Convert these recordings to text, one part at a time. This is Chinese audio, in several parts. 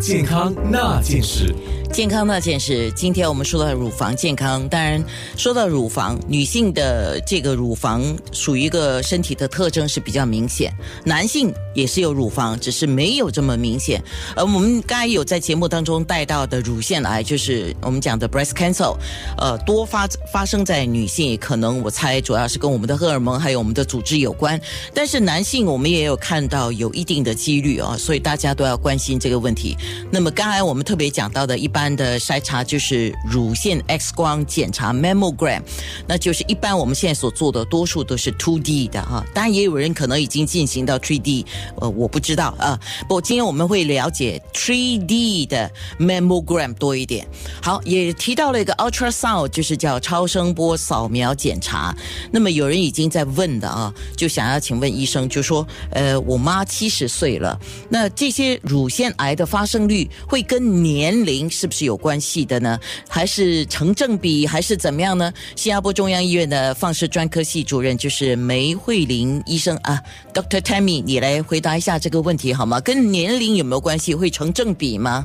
健康那件事。健康那件事，今天我们说到乳房健康。当然，说到乳房，女性的这个乳房属于一个身体的特征是比较明显，男性也是有乳房，只是没有这么明显。而我们刚才有在节目当中带到的乳腺癌，就是我们讲的 breast cancer，呃，多发发生在女性，可能我猜主要是跟我们的荷尔蒙还有我们的组织有关。但是男性我们也有看到有一定的几率啊，所以大家都要关心这个问题。那么刚才我们特别讲到的一般。的筛查就是乳腺 X 光检查 （mammogram），那就是一般我们现在所做的多数都是 two D 的哈，当然也有人可能已经进行到 three D，呃，我不知道啊。不过今天我们会了解 three D 的 mammogram 多一点。好，也提到了一个 ultrasound，就是叫超声波扫描检查。那么有人已经在问的啊，就想要请问医生，就说，呃，我妈七十岁了，那这些乳腺癌的发生率会跟年龄是不？是有关系的呢，还是成正比，还是怎么样呢？新加坡中央医院的放射专科系主任就是梅慧玲医生啊，Dr. Tammy，你来回答一下这个问题好吗？跟年龄有没有关系？会成正比吗？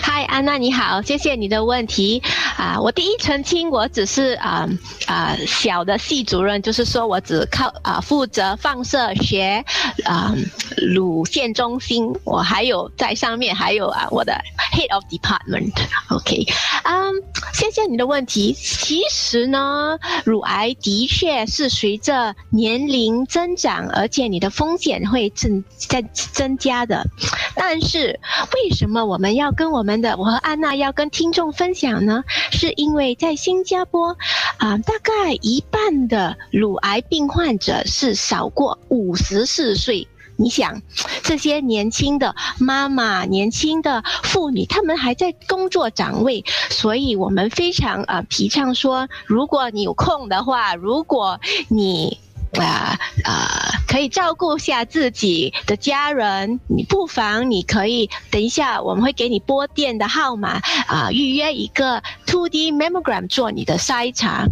嗨，安娜你好，谢谢你的问题啊。我第一澄清，我只是啊啊小的系主任，就是说我只靠啊负责放射学啊乳腺中心，我还有在上面还有啊我的 head of department。OK，嗯，谢谢你的问题。其实呢，乳癌的确是随着年龄增长，而且你的风险会增在增加的。但是为什么我们要？跟我们的，我和安娜要跟听众分享呢，是因为在新加坡，啊，大概一半的乳癌病患者是少过五十四岁。你想，这些年轻的妈妈、年轻的妇女，她们还在工作岗位，所以我们非常啊提倡说，如果你有空的话，如果你。啊啊，可以照顾下自己的家人，你不妨你可以等一下，我们会给你拨电的号码啊，预约一个 two D mammogram 做你的筛查。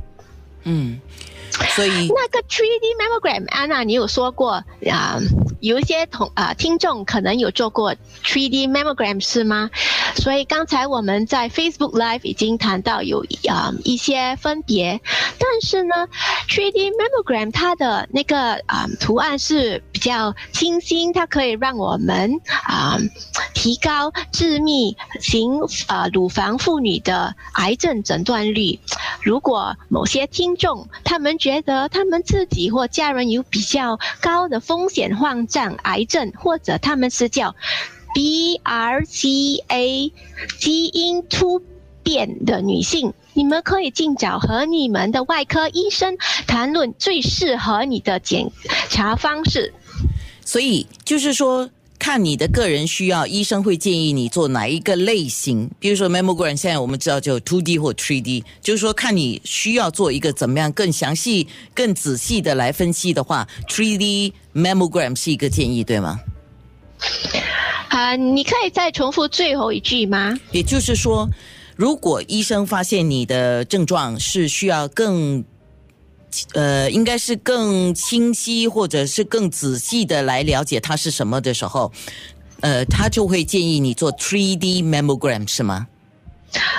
嗯，所以那个 three D mammogram，安娜，你有说过啊？有一些同啊听众可能有做过 three D mammogram 是吗？所以刚才我们在 Facebook Live 已经谈到有啊一些分别，但是呢，three D mammogram 它的那个啊图案是比较清新，它可以让我们啊提高致密型啊乳房妇女的癌症诊断率。如果某些听众他们觉得他们自己或家人有比较高的风险患上癌症，或者他们是叫 BRCA 基因突变的女性，你们可以尽早和你们的外科医生谈论最适合你的检查方式。所以就是说。看你的个人需要，医生会建议你做哪一个类型。比如说 mammogram，现在我们知道就 two D 或 three D，就是说看你需要做一个怎么样更详细、更仔细的来分析的话，three D mammogram 是一个建议，对吗？啊，你可以再重复最后一句吗？也就是说，如果医生发现你的症状是需要更。呃，应该是更清晰或者是更仔细的来了解它是什么的时候，呃，他就会建议你做 three D mammogram 是吗？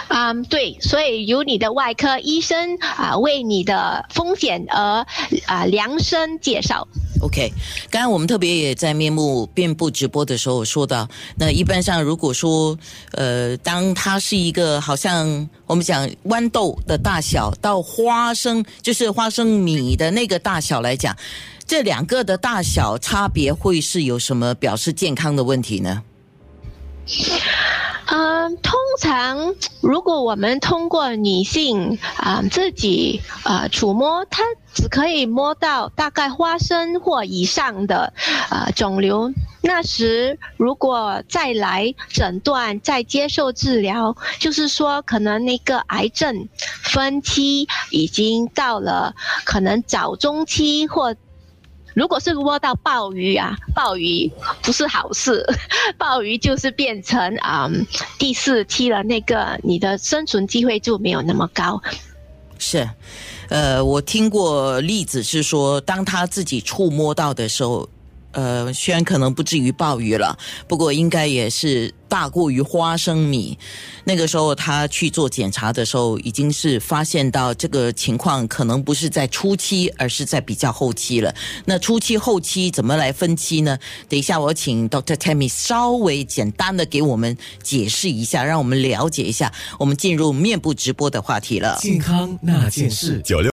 啊，对，所以由你的外科医生啊为你的风险而啊量身介绍。OK，刚刚我们特别也在面目遍布直播的时候说到，那一般上如果说呃，当它是一个好像我们讲豌豆的大小到花生就是花生米的那个大小来讲，这两个的大小差别会是有什么表示健康的问题呢？嗯，通常如果我们通过女性啊自己啊触摸，它只可以摸到大概花生或以上的啊肿瘤。那时如果再来诊断、再接受治疗，就是说可能那个癌症分期已经到了可能早中期或。如果是窝到鲍鱼啊，鲍鱼不是好事，鲍鱼就是变成啊第四期了，那个你的生存机会就没有那么高。是，呃，我听过例子是说，当他自己触摸到的时候，呃，虽然可能不至于暴雨了，不过应该也是大过于花生米。那个时候他去做检查的时候，已经是发现到这个情况可能不是在初期，而是在比较后期了。那初期、后期怎么来分期呢？等一下我请 Dr. Tammy 稍微简单的给我们解释一下，让我们了解一下。我们进入面部直播的话题了。健康那件事，九六。